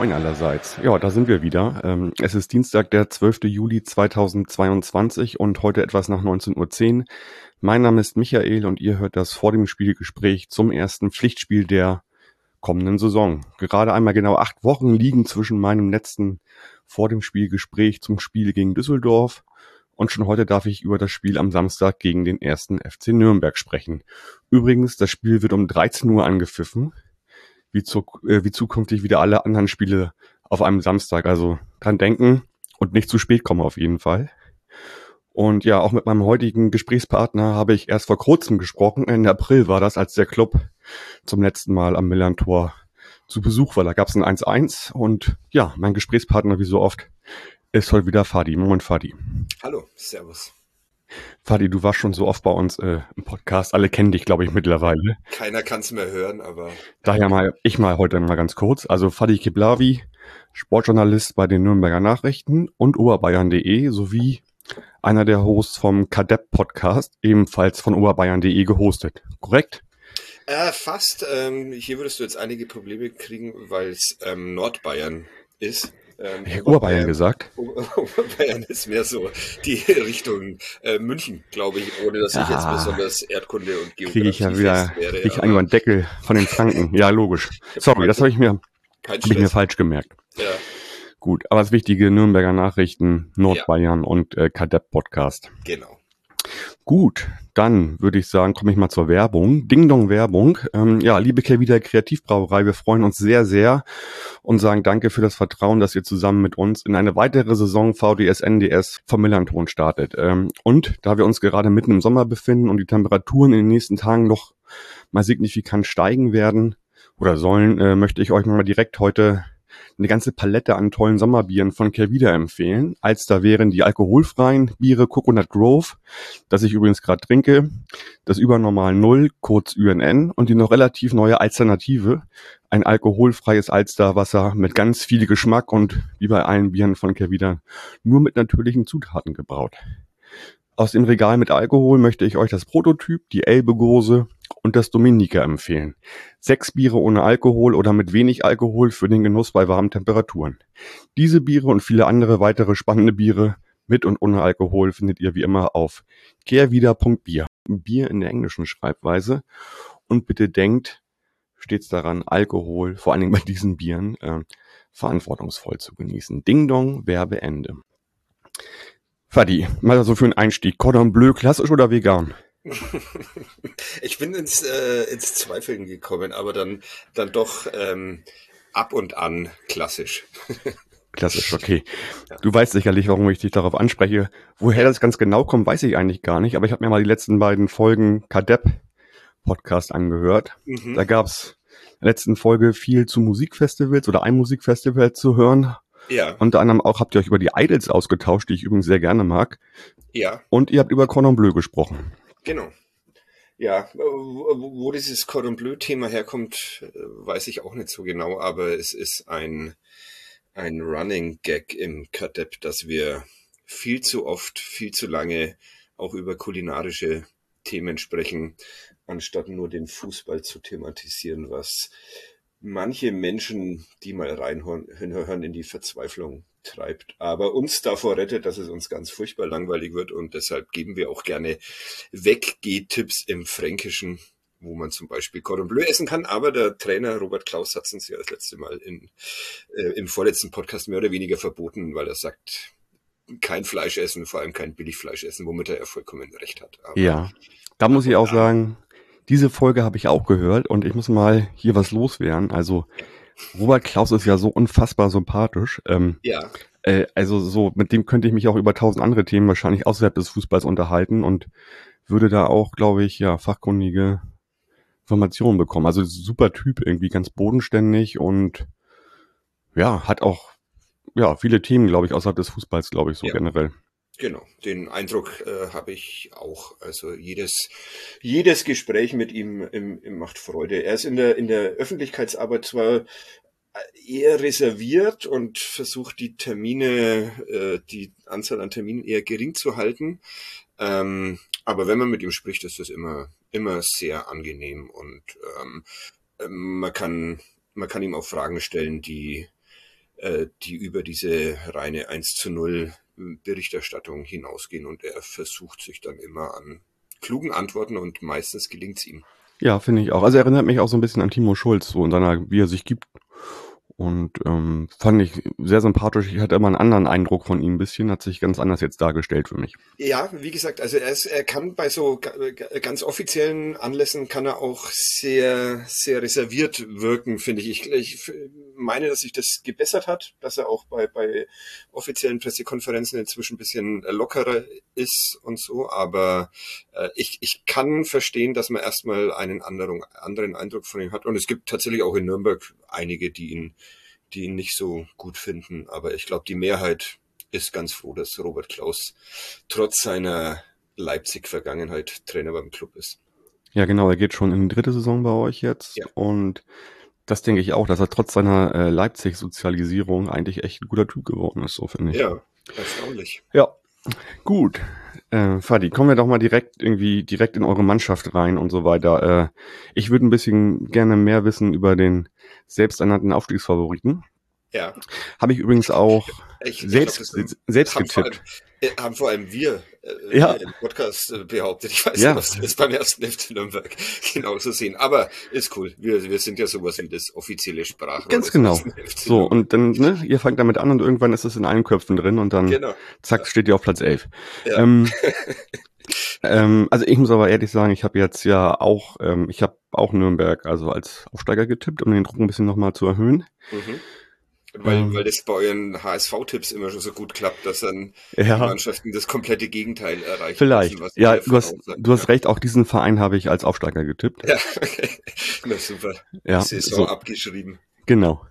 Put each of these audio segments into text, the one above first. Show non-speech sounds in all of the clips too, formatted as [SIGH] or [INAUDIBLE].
Moin allerseits. Ja, da sind wir wieder. Ähm, es ist Dienstag, der 12. Juli 2022 und heute etwas nach 19.10 Uhr. Mein Name ist Michael und ihr hört das vor dem Spielgespräch zum ersten Pflichtspiel der kommenden Saison. Gerade einmal genau acht Wochen liegen zwischen meinem letzten vor dem Spielgespräch zum Spiel gegen Düsseldorf und schon heute darf ich über das Spiel am Samstag gegen den ersten FC Nürnberg sprechen. Übrigens, das Spiel wird um 13 Uhr angepfiffen, wie, zu, äh, wie zukünftig wieder alle anderen Spiele auf einem Samstag. Also dran denken und nicht zu spät kommen auf jeden Fall. Und ja, auch mit meinem heutigen Gesprächspartner habe ich erst vor kurzem gesprochen. Ende April war das, als der Club zum letzten Mal am Millantor zu Besuch war. Da gab es ein 1-1 und ja, mein Gesprächspartner, wie so oft, ist heute wieder Fadi. Moin Fadi. Hallo, Servus. Fadi, du warst schon so oft bei uns äh, im Podcast. Alle kennen dich, glaube ich, mittlerweile. Keiner kann es mehr hören, aber. Daher mal, ich mal heute mal ganz kurz. Also Fadi Kiblavi, Sportjournalist bei den Nürnberger Nachrichten und oberbayern.de sowie einer der Hosts vom Kadepp Podcast, ebenfalls von oberbayern.de gehostet. Korrekt? Äh, fast. Ähm, hier würdest du jetzt einige Probleme kriegen, weil es ähm, Nordbayern ist. Ähm, ich Oberbayern gesagt. [LAUGHS] Oberbayern ist mehr so die [LAUGHS] Richtung äh, München, glaube ich, ohne dass ich jetzt besonders Erdkunde und Geografie Kriege ich ja wieder, wäre, ich einen Deckel von den Franken. ja, logisch. Sorry, das habe ich mir, hab ich mir falsch gemerkt. Ja. Gut, aber das Wichtige, Nürnberger Nachrichten, Nordbayern ja. und äh, Kadepp Podcast. Genau. Gut, dann würde ich sagen, komme ich mal zur Werbung. Ding Dong Werbung. Ähm, ja, liebe Kelvida Kreativbrauerei, wir freuen uns sehr, sehr und sagen danke für das Vertrauen, dass ihr zusammen mit uns in eine weitere Saison VDS NDS vom Millanton startet. Ähm, und da wir uns gerade mitten im Sommer befinden und die Temperaturen in den nächsten Tagen noch mal signifikant steigen werden oder sollen, äh, möchte ich euch mal direkt heute eine ganze Palette an tollen Sommerbieren von Kervida empfehlen. Als da wären die alkoholfreien Biere Coconut Grove, das ich übrigens gerade trinke, das Übernormal Null, kurz UNN, und die noch relativ neue Alternative, ein alkoholfreies Alsterwasser mit ganz viel Geschmack und wie bei allen Bieren von Kervida nur mit natürlichen Zutaten gebraut. Aus dem Regal mit Alkohol möchte ich euch das Prototyp, die Elbe-Gose und das Dominika empfehlen. Sechs Biere ohne Alkohol oder mit wenig Alkohol für den Genuss bei warmen Temperaturen. Diese Biere und viele andere weitere spannende Biere mit und ohne Alkohol findet ihr wie immer auf kehrwieder.bier. Bier in der englischen Schreibweise. Und bitte denkt stets daran, Alkohol, vor allen Dingen bei diesen Bieren, äh, verantwortungsvoll zu genießen. Ding Dong, Werbeende. Fadi, mal so für einen Einstieg. Cordon Bleu, klassisch oder vegan? [LAUGHS] ich bin ins, äh, ins Zweifeln gekommen, aber dann, dann doch ähm, ab und an klassisch. [LAUGHS] Klassisch, okay. Ja. Du weißt sicherlich, warum ich dich darauf anspreche. Woher das ganz genau kommt, weiß ich eigentlich gar nicht, aber ich habe mir mal die letzten beiden Folgen Kadepp Podcast angehört. Mhm. Da gab's in der letzten Folge viel zu Musikfestivals oder ein Musikfestival zu hören. Ja. Unter anderem auch habt ihr euch über die Idols ausgetauscht, die ich übrigens sehr gerne mag. Ja. Und ihr habt über Cordon Bleu gesprochen. Genau. Ja, wo, wo dieses Cordon Bleu-Thema herkommt, weiß ich auch nicht so genau, aber es ist ein, ein Running Gag im Kadepp, dass wir viel zu oft, viel zu lange auch über kulinarische Themen sprechen, anstatt nur den Fußball zu thematisieren, was manche Menschen, die mal reinhören, in die Verzweiflung treibt, aber uns davor rettet, dass es uns ganz furchtbar langweilig wird und deshalb geben wir auch gerne Weggeh-Tipps im Fränkischen, wo man zum Beispiel Cordon Bleu essen kann, aber der Trainer Robert Klaus hat es uns ja das letzte Mal in, äh, im vorletzten Podcast mehr oder weniger verboten, weil er sagt, kein Fleisch essen, vor allem kein Billigfleisch essen, womit er ja vollkommen recht hat. Aber ja, da muss ich auch sagen, diese Folge habe ich auch gehört und ich muss mal hier was loswerden. Also Robert Klaus ist ja so unfassbar sympathisch. Ähm, ja. Äh, also so, mit dem könnte ich mich auch über tausend andere Themen wahrscheinlich außerhalb des Fußballs unterhalten und würde da auch, glaube ich, ja, fachkundige Informationen bekommen. Also super Typ, irgendwie ganz bodenständig und ja, hat auch ja viele Themen, glaube ich, außerhalb des Fußballs, glaube ich, so ja. generell. Genau, den Eindruck äh, habe ich auch. Also jedes, jedes Gespräch mit ihm im, im macht Freude. Er ist in der, in der Öffentlichkeitsarbeit zwar eher reserviert und versucht die Termine, äh, die Anzahl an Terminen eher gering zu halten. Ähm, aber wenn man mit ihm spricht, ist das immer, immer sehr angenehm und ähm, ähm man kann, man kann ihm auch Fragen stellen, die, äh, die über diese reine 1 zu 0 Berichterstattung hinausgehen und er versucht sich dann immer an klugen Antworten und meistens gelingt es ihm. Ja, finde ich auch. Also er erinnert mich auch so ein bisschen an Timo Schulz, so in seiner, wie er sich gibt und ähm, fand ich sehr sympathisch. Ich hatte immer einen anderen Eindruck von ihm ein bisschen, hat sich ganz anders jetzt dargestellt für mich. Ja, wie gesagt, also er, ist, er kann bei so ganz offiziellen Anlässen kann er auch sehr, sehr reserviert wirken, finde ich. ich. Ich meine, dass sich das gebessert hat, dass er auch bei, bei offiziellen Pressekonferenzen inzwischen ein bisschen lockerer ist und so. Aber äh, ich, ich kann verstehen, dass man erstmal einen anderen, anderen Eindruck von ihm hat. Und es gibt tatsächlich auch in Nürnberg einige, die ihn die ihn nicht so gut finden. Aber ich glaube, die Mehrheit ist ganz froh, dass Robert Klaus trotz seiner Leipzig-Vergangenheit Trainer beim Club ist. Ja, genau, er geht schon in die dritte Saison bei euch jetzt. Ja. Und das denke ich auch, dass er trotz seiner äh, Leipzig-Sozialisierung eigentlich echt ein guter Typ geworden ist, so finde ich. Ja, erstaunlich. Ja, gut. Äh, Fadi, kommen wir doch mal direkt irgendwie direkt in eure Mannschaft rein und so weiter. Äh, ich würde ein bisschen gerne mehr wissen über den selbsternannten Aufstiegsfavoriten. Ja. Habe ich übrigens auch ich, selbst, ich glaub, selbst haben getippt. Vor allem, äh, haben vor allem wir äh, ja. im Podcast äh, behauptet. Ich weiß ja. nicht, wir das beim ersten FC Nürnberg [LAUGHS] genauso sehen. Aber ist cool. Wir, wir sind ja sowas wie das offizielle Sprachrohr. Ganz genau. So, und dann, ne, ihr fangt damit an und irgendwann ist es in allen Köpfen drin und dann genau. zack, steht ihr auf Platz 11. Ja. Ähm, [LAUGHS] ähm, also ich muss aber ehrlich sagen, ich habe jetzt ja auch, ähm, ich habe auch Nürnberg also als Aufsteiger getippt, um den Druck ein bisschen nochmal zu erhöhen. Mhm. Weil, ähm, weil das bei euren HSV-Tipps immer schon so gut klappt, dass dann ja. die Mannschaften das komplette Gegenteil erreichen. Vielleicht. Müssen, ja, du hast, du hast recht, auch diesen Verein habe ich als Aufsteiger getippt. Ja, [LAUGHS] okay. Na super. Ja, Saison so. abgeschrieben. Genau.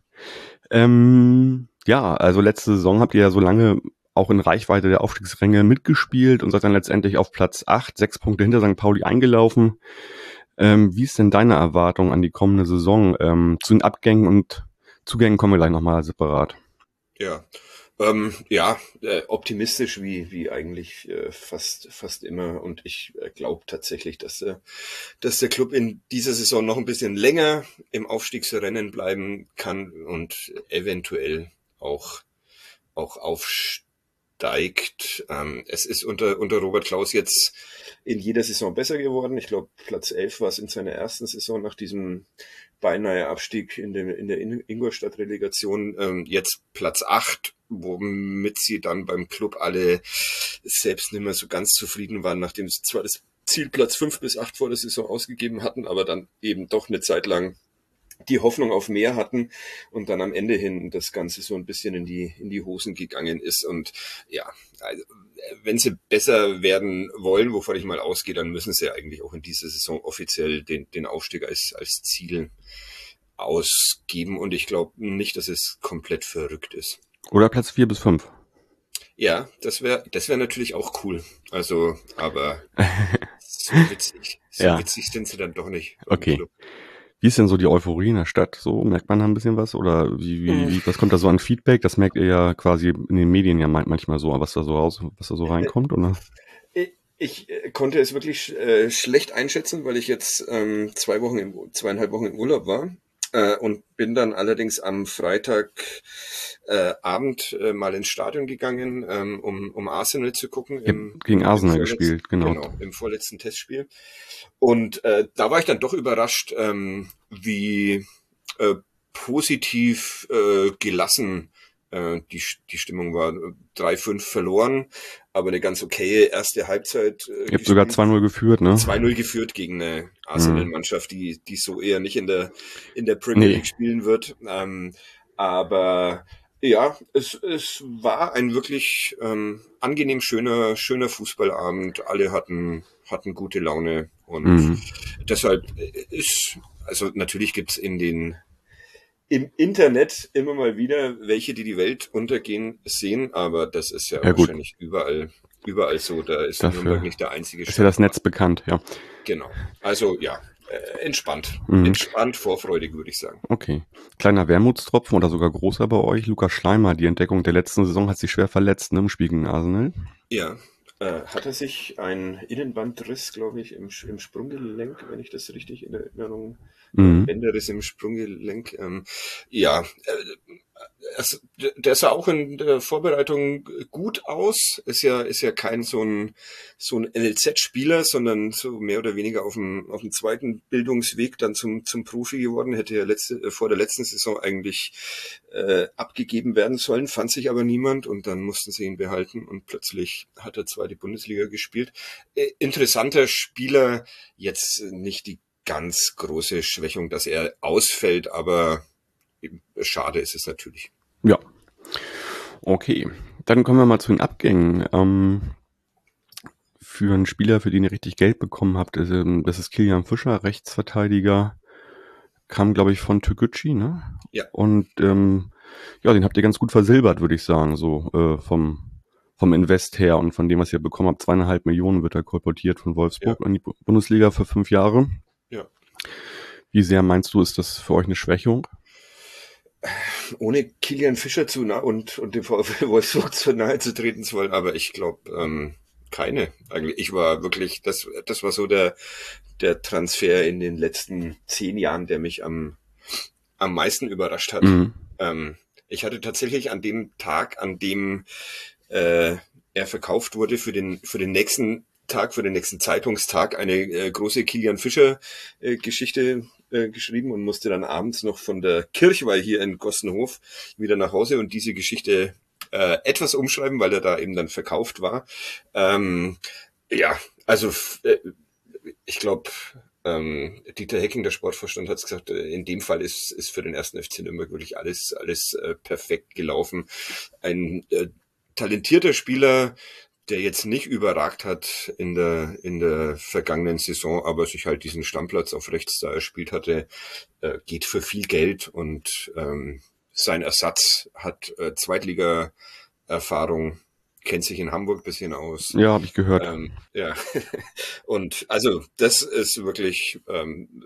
Ähm, ja, also letzte Saison habt ihr ja so lange auch in Reichweite der Aufstiegsränge mitgespielt und seid dann letztendlich auf Platz 8, sechs Punkte hinter St. Pauli eingelaufen. Ähm, wie ist denn deine Erwartung an die kommende Saison? Ähm, zu den Abgängen und Zugängen kommen wir gleich nochmal separat. Ja, ähm, ja, äh, optimistisch wie, wie eigentlich äh, fast, fast immer. Und ich äh, glaube tatsächlich, dass, äh, dass der Club in dieser Saison noch ein bisschen länger im Aufstiegsrennen bleiben kann und eventuell auch, auch aufsteigen steigt. Ähm, es ist unter, unter Robert Klaus jetzt in jeder Saison besser geworden. Ich glaube, Platz 11 war es in seiner ersten Saison nach diesem beinahe Abstieg in der, in der Ingolstadt-Relegation. Ähm, jetzt Platz 8, womit sie dann beim Club alle selbst nicht mehr so ganz zufrieden waren, nachdem sie zwar das Ziel Platz 5 bis 8 vor der Saison ausgegeben hatten, aber dann eben doch eine Zeit lang die Hoffnung auf mehr hatten und dann am Ende hin das Ganze so ein bisschen in die, in die Hosen gegangen ist. Und ja, also, wenn sie besser werden wollen, wovon ich mal ausgehe, dann müssen sie eigentlich auch in dieser Saison offiziell den, den Aufstieg als, als Ziel ausgeben. Und ich glaube nicht, dass es komplett verrückt ist. Oder Platz vier bis fünf. Ja, das wäre das wäre natürlich auch cool. Also, aber [LAUGHS] so witzig. So ja. witzig sind sie dann doch nicht. Okay. Club. Wie ist denn so die Euphorie in der Stadt? So merkt man da ein bisschen was oder wie, wie, wie was kommt da so an Feedback? Das merkt ihr ja quasi in den Medien ja manchmal so, was da so raus, was da so äh, reinkommt, oder? Ich äh, konnte es wirklich äh, schlecht einschätzen, weil ich jetzt ähm, zwei Wochen, im, zweieinhalb Wochen im Urlaub war äh, und bin dann allerdings am Freitag äh, Abend äh, mal ins Stadion gegangen, ähm, um, um Arsenal zu gucken. Im, gegen Arsenal gespielt, genau. Genau, im vorletzten Testspiel. Und äh, da war ich dann doch überrascht, ähm, wie äh, positiv äh, gelassen äh, die, die Stimmung war. 3-5 verloren, aber eine ganz okaye erste Halbzeit. Äh, Ihr habt sogar 2-0 geführt, ne? 2-0 geführt gegen eine Arsenal-Mannschaft, die, die so eher nicht in der, in der Premier League nee. spielen wird. Ähm, aber ja, es, es war ein wirklich ähm, angenehm schöner, schöner Fußballabend. Alle hatten, hatten gute Laune und mhm. deshalb ist, also natürlich gibt's in den im Internet immer mal wieder welche, die die Welt untergehen sehen, aber das ist ja, ja wahrscheinlich überall, überall so. Da ist Dafür Nürnberg nicht der einzige Ist ja das Netz bekannt, ja. Genau. Also ja, Äh, entspannt. Mhm. Entspannt, vorfreudig, würde ich sagen. Okay. Kleiner Wermutstropfen oder sogar großer bei euch. Lukas Schleimer, die Entdeckung der letzten Saison hat sich schwer verletzt ne, im Spiel gegen Arsenal. Ja, äh, hat er sich ein Innenbandriss, glaube ich, im, im Sprunggelenk, wenn ich das richtig in Erinnerung mhm. Bänderriss im Sprunggelenk. Ähm, ja, äh, also, der sah auch in der Vorbereitung gut aus. Ist ja, ist ja kein so ein, so ein NLZ-Spieler, sondern so mehr oder weniger auf dem, auf dem zweiten Bildungsweg dann zum, zum Profi geworden. Hätte ja letzte, äh, vor der letzten Saison eigentlich äh, abgegeben werden sollen, fand sich aber niemand und dann mussten sie ihn behalten und plötzlich hat er zweite Bundesliga gespielt. Äh, interessanter Spieler, jetzt nicht die ganz große Schwächung, dass er ausfällt, aber schade ist es natürlich. Ja. Okay. Dann kommen wir mal zu den Abgängen. Ähm, für einen Spieler, für den ihr richtig Geld bekommen habt, ist, ähm, das ist Kilian Fischer, Rechtsverteidiger, kam, glaube ich, von Toguchi, ne? Ja. Und ähm, ja, den habt ihr ganz gut versilbert, würde ich sagen, so äh, vom, vom Invest her und von dem, was ihr bekommen habt. Zweieinhalb Millionen wird er kolportiert von Wolfsburg ja. an die Bundesliga für fünf Jahre. Ja. Wie sehr meinst du, ist das für euch eine Schwächung? ohne Kilian Fischer zu nah und, und dem VfL [LAUGHS] Wolfsburg zu nahe zu treten zu wollen, aber ich glaube, ähm, keine. Eigentlich, ich war wirklich, das, das war so der, der Transfer in den letzten zehn Jahren, der mich am, am meisten überrascht hat. Mhm. Ähm, ich hatte tatsächlich an dem Tag, an dem äh, er verkauft wurde für den, für den nächsten Tag, für den nächsten Zeitungstag eine äh, große Kilian Fischer äh, Geschichte äh, geschrieben und musste dann abends noch von der Kirchweih hier in Gossenhof wieder nach Hause und diese Geschichte äh, etwas umschreiben, weil er da eben dann verkauft war. Ähm, ja, also äh, ich glaube, ähm, Dieter Hecking, der Sportvorstand, hat gesagt, äh, in dem Fall ist, ist für den ersten FC Nürnberg wirklich alles, alles äh, perfekt gelaufen. Ein äh, talentierter Spieler, der jetzt nicht überragt hat in der, in der vergangenen Saison, aber sich halt diesen Stammplatz auf rechts da erspielt hatte, äh, geht für viel Geld und ähm, sein Ersatz hat äh, Zweitliga-Erfahrung kennt sich in Hamburg bisschen aus. Ja, habe ich gehört. Ähm, ja, [LAUGHS] und also das ist wirklich ähm,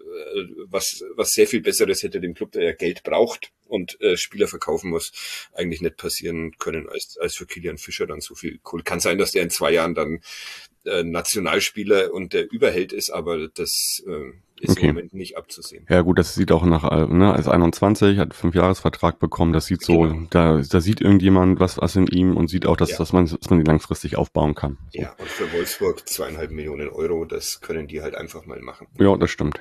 was, was sehr viel Besseres hätte dem Club, der ja Geld braucht und äh, Spieler verkaufen muss, eigentlich nicht passieren können, als, als für Kilian Fischer dann so viel cool. Kann sein, dass der in zwei Jahren dann äh, Nationalspieler und der Überheld ist, aber das äh, ist okay. im Moment nicht abzusehen. Ja gut, das sieht auch nach, äh, ne, als 21, hat fünf Jahresvertrag bekommen, das sieht so, genau. da, da sieht irgendjemand was, was in ihm und sieht auch, dass, ja. dass man, dass man die langfristig aufbauen kann. So. Ja, und für Wolfsburg zweieinhalb Millionen Euro, das können die halt einfach mal machen. Ja, das stimmt.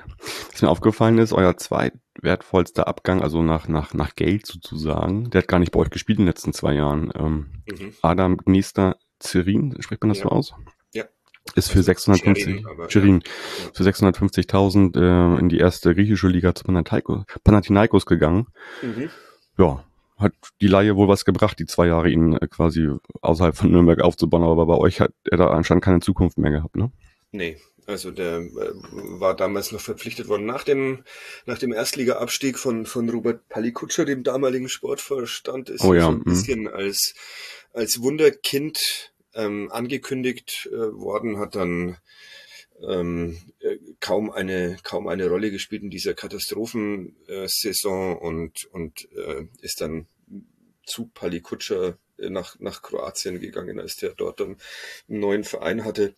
Was mir aufgefallen ist, euer zweitwertvollster Abgang, also nach, nach, nach Geld sozusagen, der hat gar nicht bei euch gespielt in den letzten zwei Jahren. Ähm, mhm. Adam Gnester Zerin, spricht man das ja. so aus? Ist für 650 also Chirin, ja. für 650.000 äh, in die erste griechische Liga zu Panathinaikos gegangen. Mhm. Ja, hat die Laie wohl was gebracht, die zwei Jahre ihn äh, quasi außerhalb von Nürnberg aufzubauen, aber bei euch hat er da anscheinend keine Zukunft mehr gehabt, ne? Nee, also der äh, war damals noch verpflichtet worden nach dem nach dem Erstliga-Abstieg von von Robert Palikutscher, dem damaligen Sportvorstand, ist oh ja, so ein mhm. bisschen als als Wunderkind ähm, angekündigt äh, worden, hat dann ähm, äh, kaum eine kaum eine Rolle gespielt in dieser Katastrophensaison und und äh, ist dann zu Palikutscher nach nach Kroatien gegangen, als der dort dann einen neuen Verein hatte.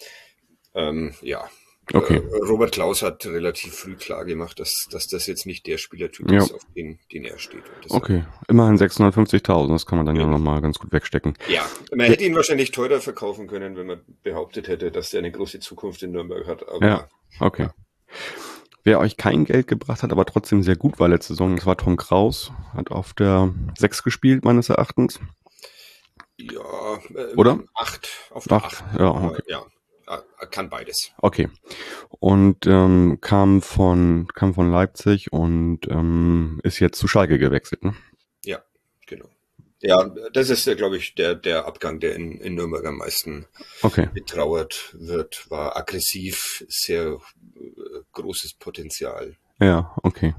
Ähm, ja, Okay. Äh, Robert Klaus hat relativ früh klar gemacht, dass, dass das jetzt nicht der Spielertyp ja. ist, auf den, den er steht. Okay, immerhin 650.000, das kann man dann ja, ja nochmal ganz gut wegstecken. Ja, man hätte ihn wahrscheinlich teurer verkaufen können, wenn man behauptet hätte, dass der eine große Zukunft in Nürnberg hat. Aber, ja, okay. Ja. Wer euch kein Geld gebracht hat, aber trotzdem sehr gut war letzte Saison, das war Tom Kraus, hat auf der 6 gespielt, meines Erachtens. Ja, äh, oder? 8 auf der 8. Ja, okay. ja, kann beides. Okay. Und ähm, kam von kam von Leipzig und ähm, ist jetzt zu Schalke gewechselt, ne? Ja, genau. Ja, das ist, glaube ich, der, der Abgang, der in, in Nürnberg am meisten okay. betrauert wird. War aggressiv, sehr äh, großes Potenzial. Ja, okay.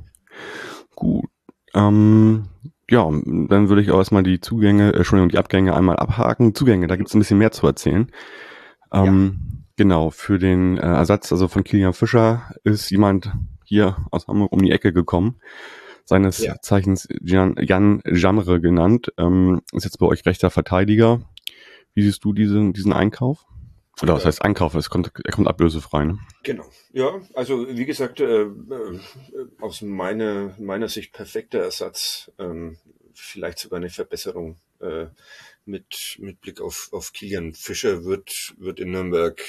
Gut. Ähm, ja, dann würde ich auch erstmal die Zugänge, äh, Entschuldigung, die Abgänge einmal abhaken. Zugänge, da gibt es ein bisschen mehr zu erzählen. Ähm, ja. Genau, für den äh, Ersatz also von Kilian Fischer ist jemand hier aus Hamburg um die Ecke gekommen. Seines Ja. Zeichens Jan, Jan Jamre genannt. Ähm, ist jetzt bei euch rechter Verteidiger. Wie siehst du diesen, diesen Einkauf? Oder was heißt Einkauf? Es kommt, er kommt ablösefrei, ne? Genau. Ja, also wie gesagt, äh, äh, aus meiner, meiner Sicht perfekter Ersatz, ähm, vielleicht sogar eine Verbesserung äh, mit, mit Blick auf, auf Kilian Fischer wird, wird in Nürnberg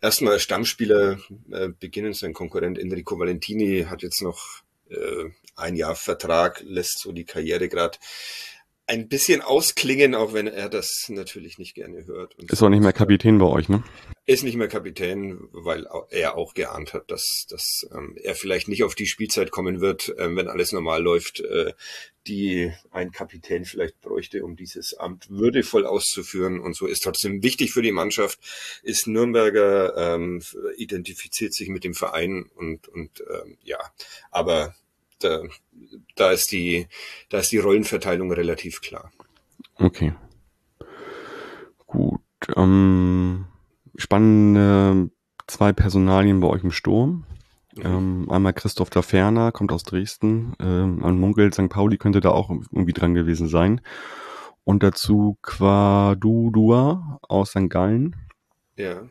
erstmal Stammspieler äh, beginnen. Sein Konkurrent Enrico Valentini hat jetzt noch äh, ein Jahr Vertrag, lässt so die Karriere gerade ein bisschen ausklingen, auch wenn er das natürlich nicht gerne hört. Ist auch nicht mehr Kapitän bei euch, ne? ist nicht mehr Kapitän, weil er auch geahnt hat, dass, dass ähm, er vielleicht nicht auf die Spielzeit kommen wird, ähm, wenn alles normal läuft, äh, die ein Kapitän vielleicht bräuchte, um dieses Amt würdevoll auszuführen. Und so ist trotzdem wichtig für die Mannschaft, ist Nürnberger, ähm, identifiziert sich mit dem Verein und, und ähm, ja, aber da, da ist die, da ist die Rollenverteilung relativ klar. Okay. Gut. Ähm, spannende zwei Personalien bei euch im Sturm. Ähm, einmal Christoph da Ferner, kommt aus Dresden. Ähm, man munkelt, St. Pauli könnte da auch irgendwie dran gewesen sein. Und dazu Quadudua aus St. Gallen. Ja.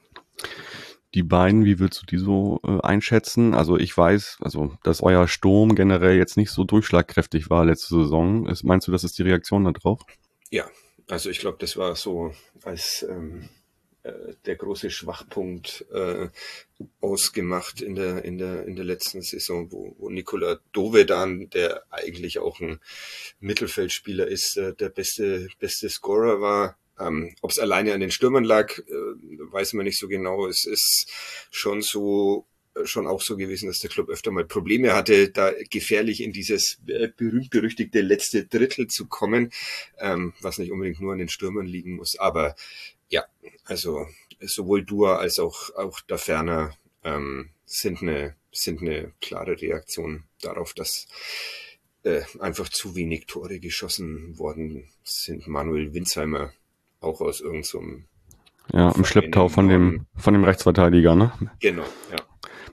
Die beiden, wie würdest du die so äh, einschätzen? Also ich weiß, also dass euer Sturm generell jetzt nicht so durchschlagkräftig war letzte Saison. Ist, meinst du, das ist die Reaktion darauf? Ja, also ich glaube, das war so als ähm, äh, der große Schwachpunkt äh, ausgemacht in der in der in der letzten Saison, wo, wo Nikola Dovedan, der eigentlich auch ein Mittelfeldspieler ist, äh, der beste beste Scorer war. Ähm, Ob es alleine an den Stürmern lag, äh, weiß man nicht so genau. Es ist schon so äh, schon auch so gewesen, dass der Club öfter mal Probleme hatte, da gefährlich in dieses äh, berühmt-berüchtigte letzte Drittel zu kommen, ähm, was nicht unbedingt nur an den Stürmern liegen muss. Aber ja, also sowohl Dua als auch, auch da Ferner ähm, sind, eine, sind eine klare Reaktion darauf, dass äh, einfach zu wenig Tore geschossen worden sind. Manuel Winsheimer auch aus irgendeinem, Ja, im Schlepptau von dem, von dem Rechtsverteidiger, ne? genau, ja.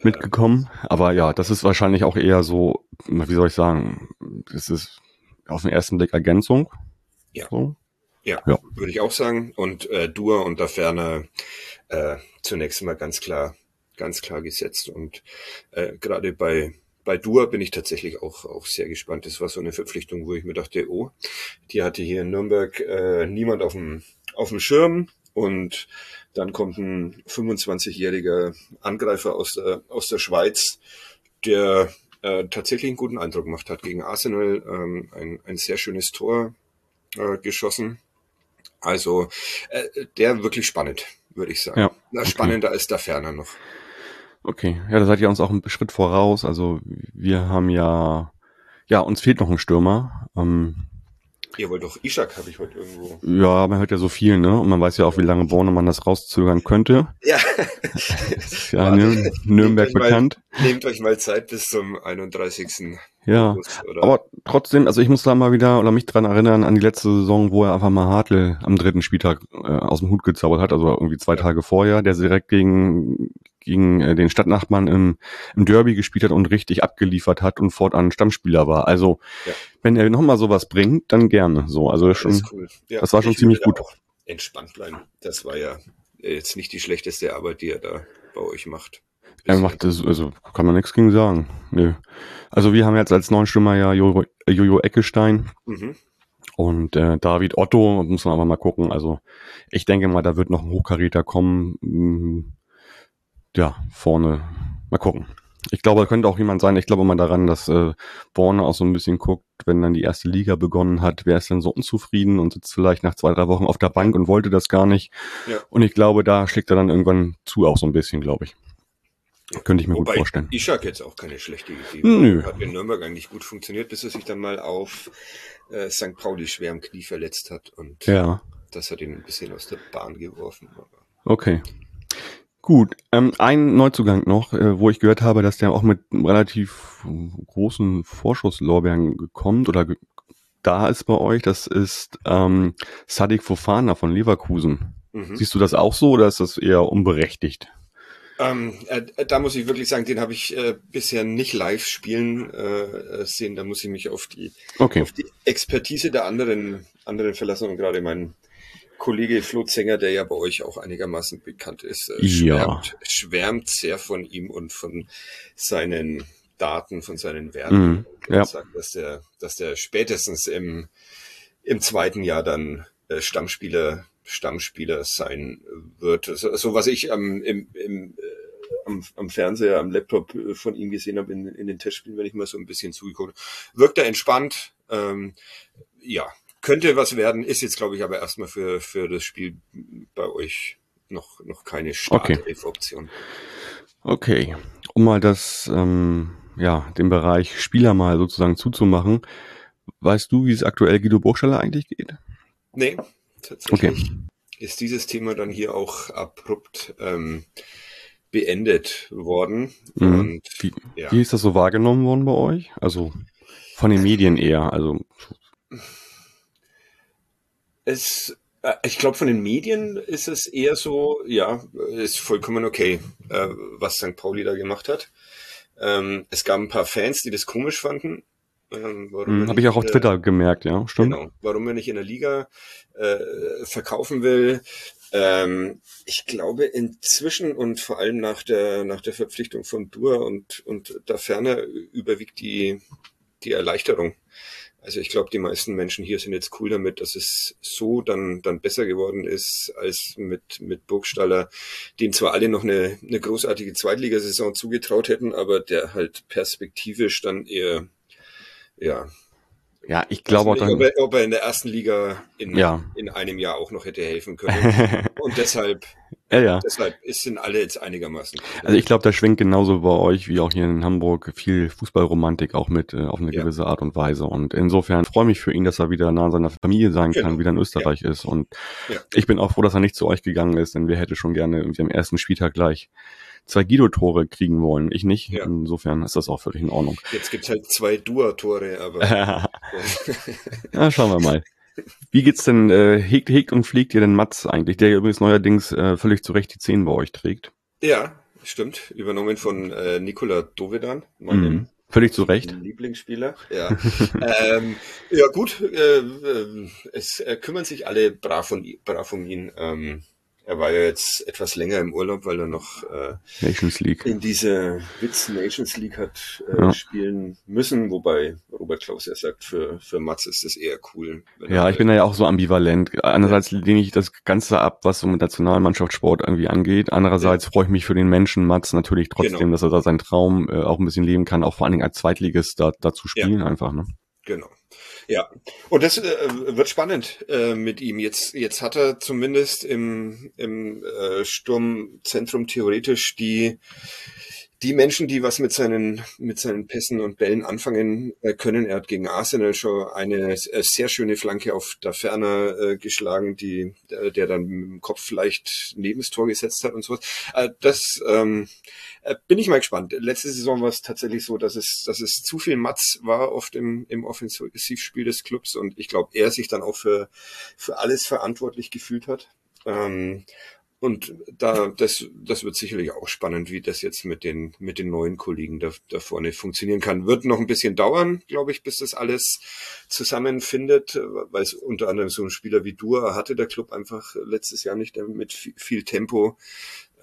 Mitgekommen. Aber ja, das ist wahrscheinlich auch eher so, wie soll ich sagen, das ist auf den ersten Blick Ergänzung. Ja. So. Ja, Ja. würde ich auch sagen. Und äh, Dua und da Ferner äh, zunächst mal ganz klar, ganz klar gesetzt. Und äh, gerade bei bei Dua bin ich tatsächlich auch auch sehr gespannt. Das war so eine Verpflichtung, wo ich mir dachte, oh, die hatte hier in Nürnberg äh, niemand auf dem auf dem Schirm und dann kommt ein 25-jähriger Angreifer aus der aus der Schweiz, der äh, tatsächlich einen guten Eindruck gemacht hat gegen Arsenal, ähm, ein ein sehr schönes Tor äh, geschossen. Also äh, der wirklich spannend, würde ich sagen. Ja, Na, okay. Spannender als da ferner noch. Okay. Ja, da seid ihr uns auch einen Schritt voraus. Also wir haben ja, ja, uns fehlt noch ein Stürmer. Ähm, Ihr wollt doch Ishak, habe ich heute irgendwo. ja, man hört ja so viel, ne? Und man weiß ja auch, wie lange Borne das rauszögern könnte. Ja. [LAUGHS] Ja Nürnberg Nehmt euch mal- bekannt. Nehmt euch mal Zeit bis zum 31. Ja. August? Aber trotzdem, also ich muss da mal wieder oder mich dran erinnern an die letzte Saison, wo er einfach mal Hartl am dritten Spieltag äh, aus dem Hut gezaubert hat, also irgendwie zwei. Tage vorher, der direkt gegen gegen äh, den Stadtnachbarn im, im Derby gespielt hat und richtig abgeliefert hat und fortan Stammspieler war. Also Ja. wenn er nochmal sowas bringt, dann gerne. So, also das schon. cool. Ja, das war schon ich ziemlich gut. Entspannt bleiben. Das war ja jetzt nicht die schlechteste Arbeit, die er da bei euch macht. Er macht das, also kann man nichts gegen sagen. Nö. Also wir haben jetzt als neuen Stürmer ja Jojo, Jojo Eckestein Mhm. und äh, David Otto, muss man aber mal gucken. Also ich denke mal, da wird noch ein Hochkaräter kommen. Mm, Ja, vorne. Mal gucken. Ich glaube, da könnte auch jemand sein. Ich glaube mal daran, dass äh, Borne auch so ein bisschen guckt, wenn dann die erste Liga begonnen hat, wer ist denn so unzufrieden und sitzt vielleicht nach zwei, drei Wochen auf der Bank und wollte das gar nicht. Ja. Und ich glaube, da schlägt er dann irgendwann zu auch so ein bisschen, glaube ich. Könnte ich mir gut Wobei vorstellen. Ishak jetzt auch keine schlechte Idee. Nö. Hat in Nürnberg eigentlich gut funktioniert, bis er sich dann mal auf äh, St. Pauli schwer am Knie verletzt hat und Ja. das hat ihn ein bisschen aus der Bahn geworfen. Okay. Gut, ähm, ein Neuzugang noch, äh, wo ich gehört habe, dass der auch mit relativ äh, großen Vorschusslorbeeren kommt oder ge da ist bei euch, das ist ähm, Sadik Fofana von Leverkusen. Mhm. Siehst du das auch so oder ist das eher unberechtigt? Ähm, äh, da muss ich wirklich sagen, den habe ich äh, bisher nicht live spielen äh, sehen. Da muss ich mich auf die, Okay. auf die Expertise der anderen, anderen verlassen und gerade mein Kollege Flo Zenger, der ja bei euch auch einigermaßen bekannt ist, äh, Ja. schwärmt, schwärmt sehr von ihm und von seinen Daten, von seinen Werten. Mhm, ja. sagt, dass der, dass der spätestens im, im zweiten Jahr dann äh, Stammspieler, Stammspieler sein wird. So, so was ich am, im, im, äh, am, am Fernseher, am Laptop äh, von ihm gesehen habe in, in den Testspielen, wenn ich mal so ein bisschen zugeguckt habe. Wirkt er entspannt. Ähm, ja, könnte was werden, ist jetzt, glaube ich, aber erstmal für, für das Spiel bei euch noch, noch keine Startelf-Option. Okay. Um mal das, ähm, ja, den Bereich Spieler mal sozusagen zuzumachen. Weißt du, wie es aktuell Guido Burgstaller eigentlich geht? Nee, tatsächlich ist dieses Thema dann hier auch abrupt ähm, beendet worden. Mhm. Und Wie, ja. wie ist das so wahrgenommen worden bei euch? Also von den Medien eher. Also Es, äh, ich glaube, von den Medien ist es eher so, ja, ist vollkommen okay, äh, was St. Pauli da gemacht hat. Ähm, es gab ein paar Fans, die das komisch fanden. Ähm, hm, habe ich auch auf der- Twitter gemerkt, ja, stimmt. Genau, warum er nicht in der Liga äh, verkaufen will. Ähm, ich glaube inzwischen und vor allem nach der nach der Verpflichtung von Dur und und da ferner überwiegt die die Erleichterung. Also ich glaube, die meisten Menschen hier sind jetzt cool damit, dass es so dann dann besser geworden ist als mit mit Burgstaller, den zwar alle noch eine eine großartige Zweitligasaison zugetraut hätten, aber der halt perspektivisch dann eher ja Ja, ich glaube auch dann. ob, er, ob er in der ersten Liga in, Ja. in einem Jahr auch noch hätte helfen können. [LAUGHS] Und deshalb, ja, ja. deshalb ist, sind alle jetzt einigermaßen. Also ich glaube, da schwingt genauso bei euch wie auch hier in Hamburg viel Fußballromantik auch mit äh, auf eine Ja. gewisse Art und Weise. Und insofern freue mich für ihn, dass er wieder nah an seiner Familie sein kann, Genau. wieder in Österreich ist. Und ich bin auch froh, dass er nicht zu euch gegangen ist, denn wir hätte schon gerne irgendwie am ersten Spieltag gleich zwei Guido-Tore kriegen wollen. Ich nicht. Ja. Insofern ist das auch völlig in Ordnung. Jetzt gibt's halt zwei Dua-Tore, aber [LAUGHS] [LAUGHS] ja, schauen wir mal. Wie geht's denn, äh, hegt, hegt und pflegt ihr denn Mats eigentlich, der übrigens neuerdings äh, völlig zu Recht die 10 bei euch trägt? ja, stimmt. Übernommen von äh, Nikola Dovedan, meinem Mhm. Völlig zu Recht. Lieblingsspieler. Ja, [LAUGHS] ähm, ja gut. Äh, äh, es äh, kümmern sich alle brav, um, brav um ihn. Ähm, er war ja jetzt etwas länger im Urlaub, weil er noch äh, Nations League. in diese Witz Nations League hat äh, Ja. spielen müssen, wobei Robert Klaus ja sagt, für, für Mats ist das eher cool. Ja, ich bin da ja auch so ambivalent. Einerseits lehne ich das Ganze ab, was so mit Nationalmannschaftssport irgendwie angeht. Andererseits freue ich mich für den Menschen Mats natürlich trotzdem, Genau. dass er da seinen Traum äh, auch ein bisschen leben kann, auch vor allen Dingen als Zweitligist da, da zu spielen einfach. Ne? Genau. Ja, und das äh, wird spannend äh, mit ihm. Jetzt, jetzt hat er zumindest im, im äh, Sturmzentrum theoretisch die, die Menschen, die was mit seinen, mit seinen Pässen und Bällen anfangen äh, können. Er hat gegen Arsenal schon eine äh, sehr schöne Flanke auf der Ferner äh, geschlagen, die, äh, der dann mit dem Kopf leicht neben das Tor gesetzt hat und sowas. Äh, das ähm, äh, bin ich mal gespannt. Letzte Saison war es tatsächlich so, dass es, dass es zu viel Matz war oft im, im Offensivspiel des Clubs und ich glaube, er sich dann auch für, für alles verantwortlich gefühlt hat. Ähm, und da, das, das wird sicherlich auch spannend, wie das jetzt mit den, mit den neuen Kollegen da, da vorne funktionieren kann. Wird noch ein bisschen dauern, glaube ich, bis das alles zusammenfindet, weil es unter anderem so ein Spieler wie Dua hatte der Club einfach letztes Jahr nicht, der mit viel, viel Tempo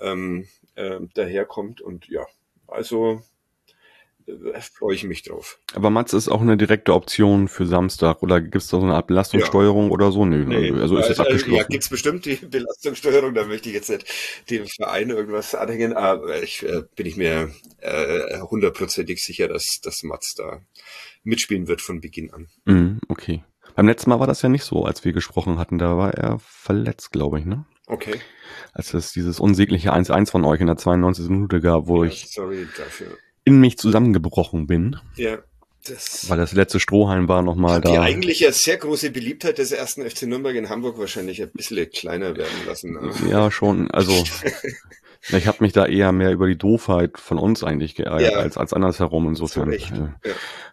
ähm, äh, daherkommt. Und ja, also äh, freue ich mich drauf. Aber Mats ist auch eine direkte Option für Samstag oder gibt es da so eine Art Belastungssteuerung oder so? Nö, also ist jetzt äh, Ja, abgeschlossen. gibt's bestimmt die [LAUGHS] Belastungssteuerung, da möchte ich jetzt nicht dem Verein irgendwas anhängen, aber ich äh, bin ich mir äh, hundertprozentig sicher, dass, dass Mats da mitspielen wird von Beginn an. Mhm, okay. Beim letzten Mal war das ja nicht so, als wir gesprochen hatten. Da war er verletzt, glaube ich, ne? Okay. Als es dieses unsägliche 1-1 von euch in der 92. Minute gab, wo ja, ich in mich zusammengebrochen bin, Ja, das weil das letzte Strohhalm war nochmal hat die da. eigentlich ja sehr große Beliebtheit des ersten FC Nürnberg in Hamburg wahrscheinlich ein bisschen kleiner werden lassen. ne? Ja, schon. Also [LAUGHS] ich habe mich da eher mehr über die Doofheit von uns eigentlich geärgert Ja. als als andersherum. Insofern äh, Ja.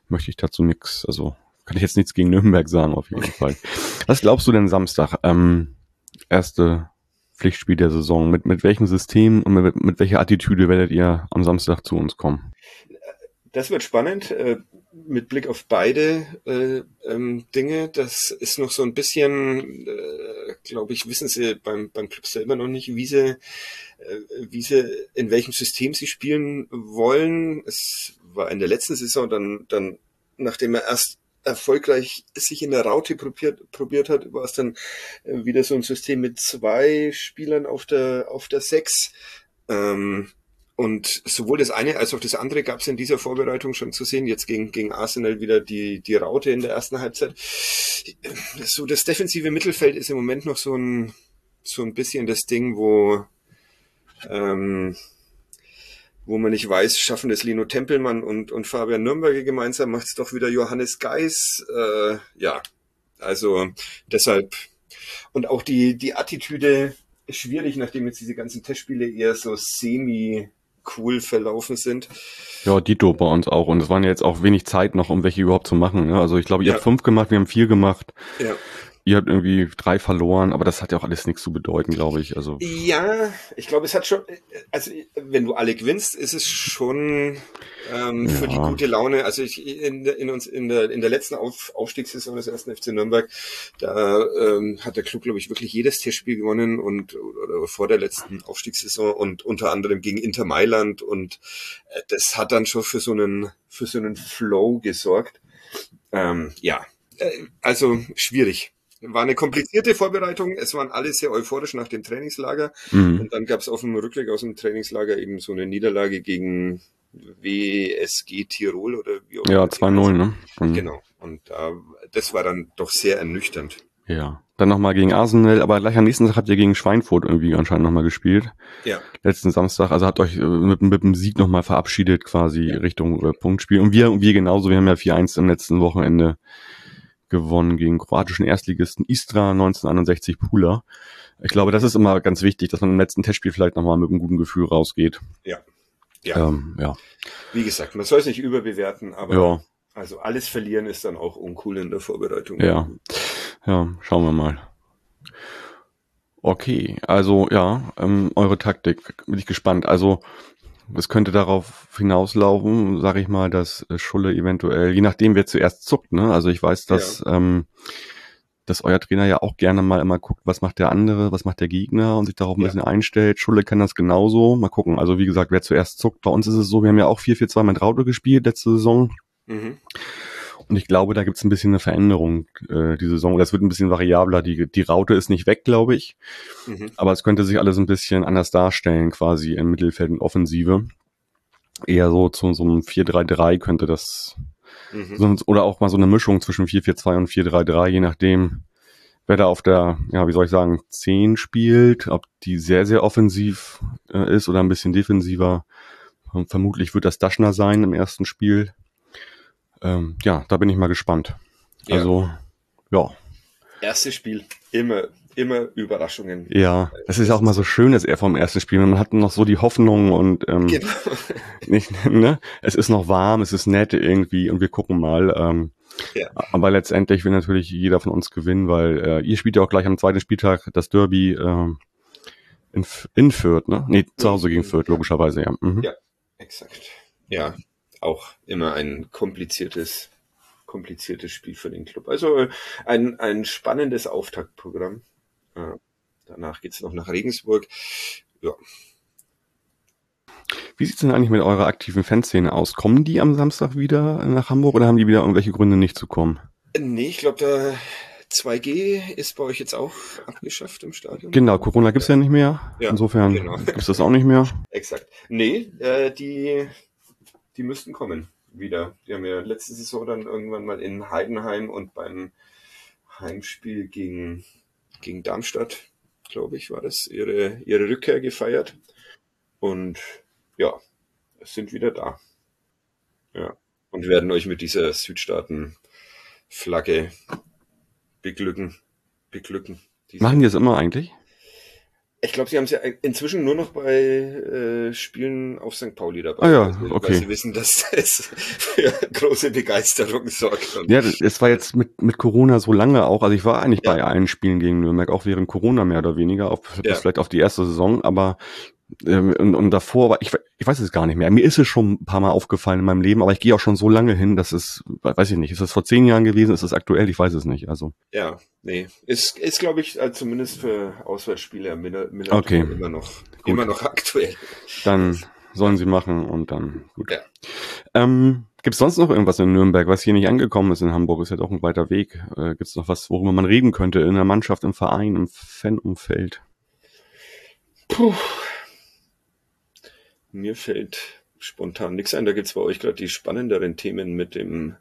möchte ich dazu nichts. Also kann ich jetzt nichts gegen Nürnberg sagen auf jeden [LAUGHS] Fall. Was glaubst du denn Samstag? Ähm, erste Pflichtspiel der Saison. Mit, mit welchem System und mit, mit welcher Attitüde werdet ihr am Samstag zu uns kommen? Das wird spannend. Äh, mit Blick auf beide äh, ähm, Dinge, das ist noch so ein bisschen, äh, glaube ich, wissen sie beim, beim Club selber noch nicht, wie sie, äh, wie sie, in welchem System sie spielen wollen. Es war in der letzten Saison dann, dann nachdem er erst erfolgreich sich in der Raute probiert, probiert hat, war es dann äh, wieder so ein System mit zwei Spielern auf der, auf der Sechs. Ähm, und sowohl das eine als auch das andere gab es in dieser Vorbereitung schon zu sehen. Jetzt gegen, gegen Arsenal wieder die, die Raute in der ersten Halbzeit. So das defensive Mittelfeld ist im Moment noch so ein, so ein bisschen das Ding, wo, ähm, wo man nicht weiß, schaffen es Lino Tempelmann und, und Fabian Nürnberger gemeinsam, macht es doch wieder Johannes Geis. Äh, ja, also deshalb. Und auch die, die Attitüde ist schwierig, nachdem jetzt diese ganzen Testspiele eher so semi cool verlaufen sind. Ja, Dito bei uns auch. Und es waren ja jetzt auch wenig Zeit noch, um welche überhaupt zu machen. Ne? Also ich glaube, ihr Ja. habt fünf gemacht, wir haben vier gemacht. Ja. Ihr habt irgendwie drei verloren, aber das hat ja auch alles nichts zu bedeuten, glaube ich. Also Ja, ich glaube, es hat schon, also wenn du alle gewinnst, ist es schon ähm, für die Ja. gute Laune. Also ich in, der- in uns in der in der letzten Auf, Aufstiegssaison des ersten FC Nürnberg, da ähm, hat der Club, glaube ich, wirklich jedes Testspiel gewonnen und oder vor der letzten Aufstiegssaison und unter anderem gegen Inter Mailand und äh, das hat dann schon für so einen für so einen Flow gesorgt. Ähm, ja, äh, also schwierig. War eine komplizierte Vorbereitung. Es waren alle sehr euphorisch nach dem Trainingslager. mhm. Und dann gab es auf dem Rückweg aus dem Trainingslager eben so eine Niederlage gegen WSG Tirol oder wie auch ja, immer die 2-0, heißen. ne? Mhm. Genau. Und da, das war dann doch sehr ernüchternd. Ja. Dann nochmal gegen Arsenal, aber gleich am nächsten Tag habt ihr gegen Schweinfurt irgendwie anscheinend nochmal gespielt. Ja. Letzten Samstag, also habt euch äh, mit, mit dem Sieg nochmal verabschiedet quasi Ja. Richtung äh, Punktspiel. Und wir, wir genauso, wir haben ja 4-1 im letzten Wochenende gewonnen gegen kroatischen Erstligisten Istra 1961 Pula. Ich glaube, das ist immer ganz wichtig, dass man im letzten Testspiel vielleicht nochmal mit einem guten Gefühl rausgeht. Ja. Ja. Ähm, ja. Wie gesagt, man soll es nicht überbewerten, aber ja, also alles verlieren ist dann auch uncool in der Vorbereitung. ja, ja, schauen wir mal. Okay, also ja, ähm, eure Taktik, bin ich gespannt. Also es könnte darauf hinauslaufen, sage ich mal, dass äh, Schulle eventuell, je nachdem wer zuerst zuckt, ne? Also ich weiß, dass ähm, dass euer Trainer ja auch gerne mal immer guckt, was macht der andere, was macht der Gegner und sich darauf ein Ja. bisschen einstellt. Schulle kann das genauso. Mal gucken. Also wie gesagt, wer zuerst zuckt. Bei uns ist es so, wir haben ja auch 4-4-2 mit Raute gespielt letzte Saison. Mhm. Und ich glaube, da gibt es ein bisschen eine Veränderung äh, die Saison. Oder es wird ein bisschen variabler. Die, die Raute ist nicht weg, glaube ich. Mhm. Aber es könnte sich alles ein bisschen anders darstellen, quasi im Mittelfeld und Offensive. Eher so zu so einem 4-3-3 könnte das, Mhm. sonst, oder auch mal so eine Mischung zwischen 4-4-2 und 4-3-3, je nachdem, wer da auf der, ja, wie soll ich sagen, 10 spielt, ob die sehr, sehr offensiv äh, ist oder ein bisschen defensiver. Ähm, vermutlich wird das Daschner sein im ersten Spiel. Ähm, ja, da bin ich mal gespannt. Ja. Also, ja. Erstes Spiel, immer, immer Überraschungen. Ja, das ist ja auch mal so schön, dass er vom ersten Spiel, man hat noch so die Hoffnung und ähm, Genau. [LAUGHS] nicht, ne? es ist noch warm, es ist nett irgendwie und wir gucken mal. Ähm, Ja. Aber letztendlich will natürlich jeder von uns gewinnen, weil äh, ihr spielt ja auch gleich am zweiten Spieltag das Derby ähm, in, in Fürth, ne? Nee, zu Hause gegen Fürth, logischerweise, ja. Mhm. Ja. Exakt. Ja, auch immer ein kompliziertes, kompliziertes Spiel für den Club. Also äh, ein, ein spannendes Auftaktprogramm. Äh, danach geht's noch nach Regensburg. Ja, Wie sieht's denn eigentlich mit eurer aktiven Fanszene aus? Kommen die am Samstag wieder nach Hamburg oder haben die wieder irgendwelche Gründe nicht zu kommen? Nee, ich glaube, da 2G ist bei euch jetzt auch abgeschafft im Stadion. Genau, Corona gibt's ja nicht mehr. Ja, Insofern genau. gibt's das auch nicht mehr. [LAUGHS] Exakt. Nee, äh, die, die müssten kommen wieder. Die haben ja letzte Saison dann irgendwann mal in Heidenheim und beim Heimspiel gegen, gegen Darmstadt, glaube ich, war das, ihre, ihre Rückkehr gefeiert. Und ja, sind wieder da. Ja. Und werden euch mit dieser Südstaaten-Flagge beglücken. Beglücken. Diese- Machen die das immer eigentlich? Ich glaube, sie haben sie inzwischen nur noch bei äh, Spielen auf St. Pauli dabei. Ah ja, also, okay. Weil sie wissen, dass das für große Begeisterung sorgt. Ja, es war jetzt mit, mit Corona so lange auch. Also ich war eigentlich Ja. bei allen Spielen gegen Nürnberg, auch während Corona mehr oder weniger, auf, bis Ja. vielleicht auf die erste Saison, aber und, und davor war ich, ich weiß es gar nicht mehr. Mir ist es schon ein paar Mal aufgefallen in meinem Leben, aber ich gehe auch schon so lange hin, dass es, weiß ich nicht, ist es vor zehn Jahren gewesen, ist es aktuell, ich weiß es nicht. Also ja, nee. Ist, ist glaube ich, äh, zumindest für Auswärtsspiele am Miller, Miller Okay. immer noch, immer noch [LAUGHS] aktuell. dann sollen sie machen und dann gut. Ja. Ähm, Gibt es sonst noch irgendwas in Nürnberg, was hier nicht angekommen ist in Hamburg? Ist ja doch ein weiter Weg. Äh, Gibt es noch was, worüber man reden könnte in der Mannschaft, im Verein, im Fanumfeld? Puh. Mir fällt spontan nichts ein. Da gibt's bei euch gerade die spannenderen Themen mit dem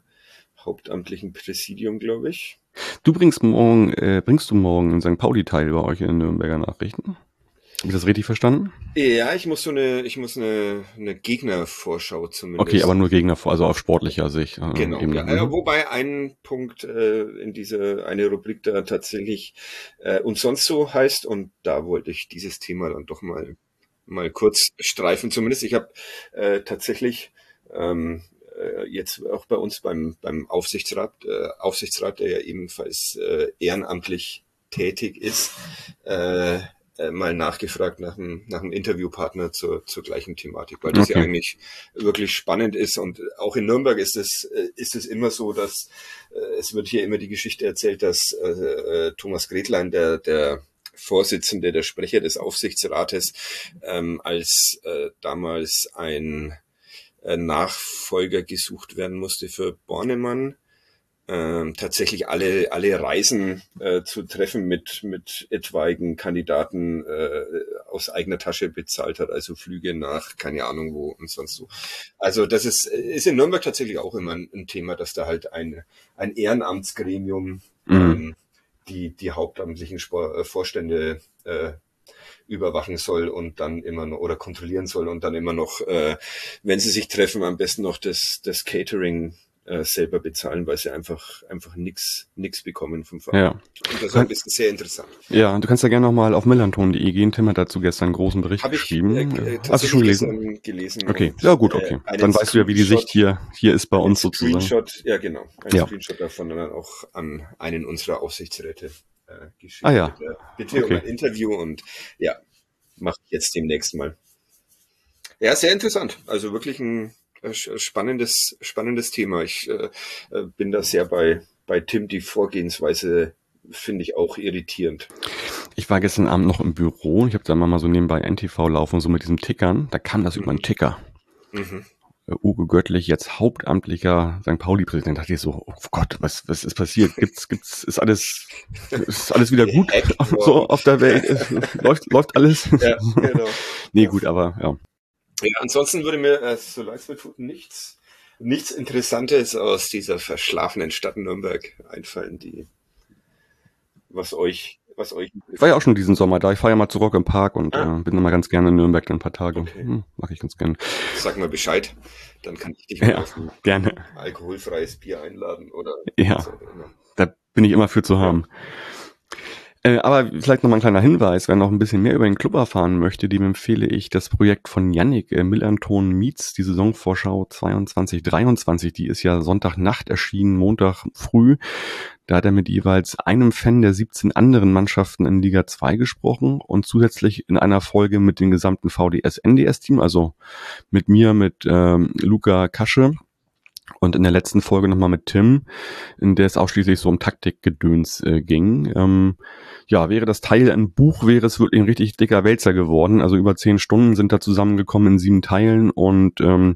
hauptamtlichen Präsidium, glaube ich. Du bringst morgen, äh, bringst du morgen in St. Pauli teil bei euch in den Nürnberger Nachrichten? Habe ich das richtig verstanden? Ja, ich muss so eine, ich muss eine, eine Gegnervorschau zumindest. Okay, aber nur Gegner also auf sportlicher Sicht. äh, Genau, Ebene. ja, wobei ein Punkt äh, in diese eine Rubrik da tatsächlich äh, und sonst so heißt und da wollte ich dieses Thema dann doch mal mal kurz streifen. Zumindest ich habe äh, tatsächlich ähm, äh, jetzt auch bei uns beim beim Aufsichtsrat äh, Aufsichtsrat, der ja ebenfalls äh, ehrenamtlich tätig ist, äh, äh, mal nachgefragt nach einem, nach einem Interviewpartner zur, zur gleichen Thematik, weil das ja eigentlich wirklich spannend ist und auch in Nürnberg ist es, äh, ist es immer so, dass äh, es wird hier immer die Geschichte erzählt, dass äh, äh, Thomas Gretlein, der, der Vorsitzende, der Sprecher des Aufsichtsrates, ähm, als äh, damals ein äh, Nachfolger gesucht werden musste für Bornemann, ähm, tatsächlich alle alle Reisen äh, zu treffen mit mit etwaigen Kandidaten äh, aus eigener Tasche bezahlt hat, also Flüge nach keine Ahnung wo und sonst so. Also das ist ist in Nürnberg tatsächlich auch immer ein, ein Thema, dass da halt ein ein Ehrenamtsgremium Mhm. ähm, die die hauptamtlichen Spor äh, Vorstände äh, überwachen soll und dann immer noch oder kontrollieren soll und dann immer noch, äh, wenn sie sich treffen, am besten noch das, das Catering äh, selber bezahlen, weil sie einfach einfach nix nix bekommen vom Verein. Ja. Und das ist ein bisschen sehr interessant. ja, du kannst ja gerne nochmal auf millanton.de gehen. Tim hat dazu gestern einen großen Bericht ich geschrieben. äh, Äh, äh, Hast du tatsächlich schon gelesen? gelesen. Okay, ja gut, äh, okay. einen Dann weißt du ja, wie die Sicht hier, hier ist bei uns sozusagen. Screenshot, ja genau, ein Ja. Screenshot davon dann auch an einen unserer Aufsichtsräte äh, geschickt. Ah ja. Bitte, bitte um Okay. ein Interview und ja, mache ich jetzt demnächst mal. Ja, sehr interessant. Also wirklich ein äh, spannendes, spannendes Thema. Ich äh, äh, bin da sehr bei, bei Tim. Die Vorgehensweise finde ich auch irritierend. Ich war gestern Abend noch im Büro. Ich habe da mal so nebenbei NTV laufen, so mit diesem Tickern. Da kam das über einen Ticker. Mhm. Äh, Uwe Göttlich, jetzt hauptamtlicher St. Pauli-Präsident. Da dachte ich so, oh Gott, was, was ist passiert? Gibt's, gibt's, ist alles, ist alles wieder gut? [LAUGHS] [LAUGHS] So auf der Welt? [LAUGHS] Läuft, läuft alles? Ja, genau. nee, gut, aber ja. Ja, ansonsten würde mir, äh, so leid es mir tut, nichts, nichts Interessantes aus dieser verschlafenen Stadt Nürnberg einfallen, die, was euch, was euch, Ich war ja auch schon diesen Sommer da. Ich fahre ja mal zu Rock im Park und Ah. äh, bin immer ganz gerne in Nürnberg dann ein paar Tage. Okay. Hm, mach ich ganz gerne. sag mal Bescheid, dann kann ich dich mal Ja. auf ein Gerne. alkoholfreies Bier einladen oder Ja. was auch immer. Da bin ich immer für zu haben. Äh, aber vielleicht noch mal ein kleiner Hinweis, wer noch ein bisschen mehr über den Club erfahren möchte, dem empfehle ich das Projekt von Yannick äh, Millanton Meets, die Saisonvorschau 22-23. Die ist ja Sonntagnacht erschienen, Montag früh. Da hat er mit jeweils einem Fan der 17 anderen Mannschaften in Liga 2 gesprochen und zusätzlich in einer Folge mit dem gesamten VDS-NDS-Team, also mit mir, mit ähm, Luca Kasche und in der letzten Folge nochmal mit Tim, in der es ausschließlich so um Taktikgedöns äh, ging. Ähm, ja, wäre das Teil ein Buch, wäre es wirklich ein richtig dicker Wälzer geworden. Also über zehn Stunden sind da zusammengekommen in sieben Teilen und ähm,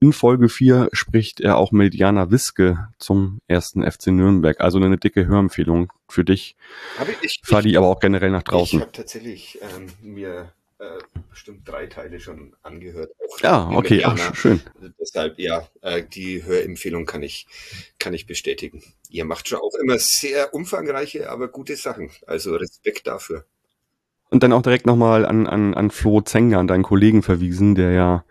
in Folge vier spricht er auch mit Jana Wiske zum ersten FC Nürnberg. Also eine dicke Hörempfehlung für dich. Habe ich, ich, Fahr die aber auch generell nach ich draußen. habe tatsächlich ähm, mir äh, bestimmt drei Teile schon angehört. Ja, mit okay, ach, schön. Also Deshalb, ja, äh, die Hörempfehlung kann ich, kann ich bestätigen. Ihr macht schon auch immer sehr umfangreiche, aber gute Sachen. Also Respekt dafür. Und dann auch direkt nochmal an, an, an Flo Zenger, an deinen Kollegen verwiesen, der ja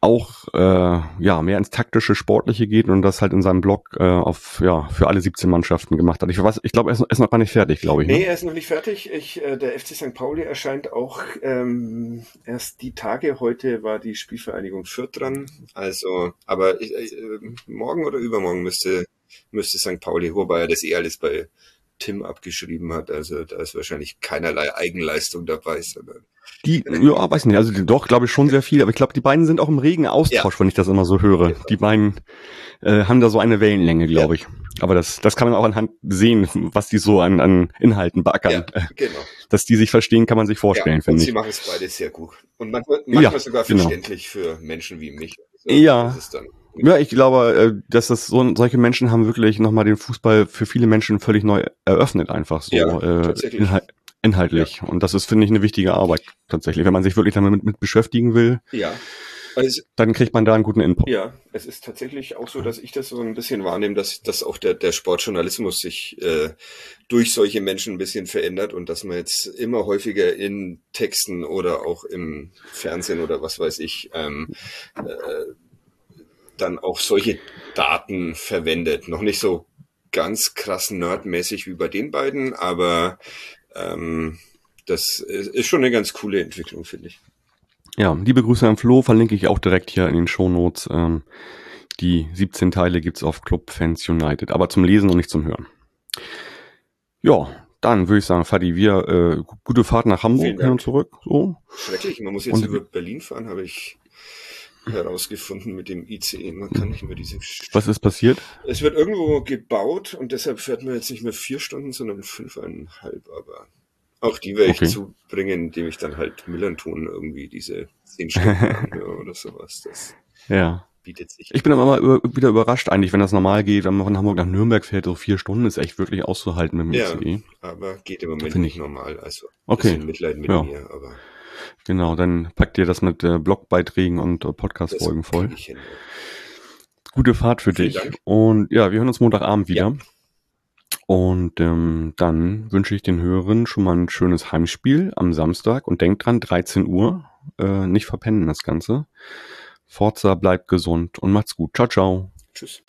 auch äh, ja mehr ins taktische, sportliche geht und das halt in seinem Blog äh, auf ja für alle 17 Mannschaften gemacht hat. Ich weiß, ich glaube, er ist, ist noch gar nicht fertig, glaube ich. Ne? Nee, er ist noch nicht fertig. Ich, äh, der FC St. Pauli erscheint auch ähm, erst die Tage. Heute war die Spielvereinigung Fürth dran. Also, aber ich, äh, morgen oder übermorgen müsste müsste St. Pauli, wobei er das eh alles bei Tim abgeschrieben hat. Also da ist wahrscheinlich keinerlei Eigenleistung dabei, sondern die, ja, weiß nicht, also die, doch, glaube ich schon sehr viel, aber ich glaube, die beiden sind auch im regen Austausch, ja. wenn ich das immer so höre. Die beiden äh, haben da so eine Wellenlänge, glaube ja. ich. Aber das, das kann man auch anhand sehen, was die so an, an Inhalten beackern. Ja, genau. Dass die sich verstehen, kann man sich vorstellen, finde ich. Sie machen es beide sehr gut. Und manchmal, manchmal sogar genau. verständlich genau. für Menschen wie mich. Also, ja. Ja, ich glaube, äh, dass das so solche Menschen haben wirklich nochmal den Fußball für viele Menschen völlig neu eröffnet, einfach so ja, äh, inhalt, inhaltlich. Ja. Und das ist, finde ich, eine wichtige Arbeit tatsächlich. Wenn man sich wirklich damit mit beschäftigen will, ja. Also, dann kriegt man da einen guten Input. Ja, es ist tatsächlich auch so, dass ich das so ein bisschen wahrnehme, dass, dass auch der, der Sportjournalismus sich äh, durch solche Menschen ein bisschen verändert und dass man jetzt immer häufiger in Texten oder auch im Fernsehen oder was weiß ich ähm, äh, dann auch solche Daten verwendet. Noch nicht so ganz krass nerdmäßig wie bei den beiden, aber ähm, das ist schon eine ganz coole Entwicklung, finde ich. Ja, liebe Grüße an Flo, verlinke ich auch direkt hier in den Shownotes. Ähm, die 17 Teile gibt's auf Club Fans United, aber zum Lesen und nicht zum Hören. Ja, dann würde ich sagen, Fadi, wir äh, gute Fahrt nach Hamburg hin und zurück. So. Schrecklich, man muss jetzt und, über Berlin fahren, habe ich herausgefunden mit dem ICE. Man kann nicht mehr diese. Was ist passiert? Es wird irgendwo gebaut und deshalb fährt man jetzt nicht mehr vier Stunden, sondern fünfeinhalb. Aber auch die werde ich okay. zubringen, indem ich dann halt tun, irgendwie diese zehn Stunden [LAUGHS] oder sowas. Das ja. bietet sich. Ich bin aber immer wieder überrascht eigentlich, wenn das normal geht, wenn man von Hamburg nach Nürnberg fährt, so vier Stunden ist echt wirklich auszuhalten mit dem ja, ICE. aber geht im Moment nicht normal. Also okay. Mitleid mit ja. mir, aber Genau, dann packt ihr das mit äh, Blogbeiträgen und äh, Podcast-Folgen voll. Gute Fahrt für Vielen dich. Dank. Und ja, wir hören uns Montagabend wieder. Ja. Und ähm, dann wünsche ich den Hörern schon mal ein schönes Heimspiel am Samstag. Und denkt dran, 13 Uhr, äh, nicht verpennen das Ganze. Forza bleibt gesund und macht's gut. Ciao, ciao. Tschüss.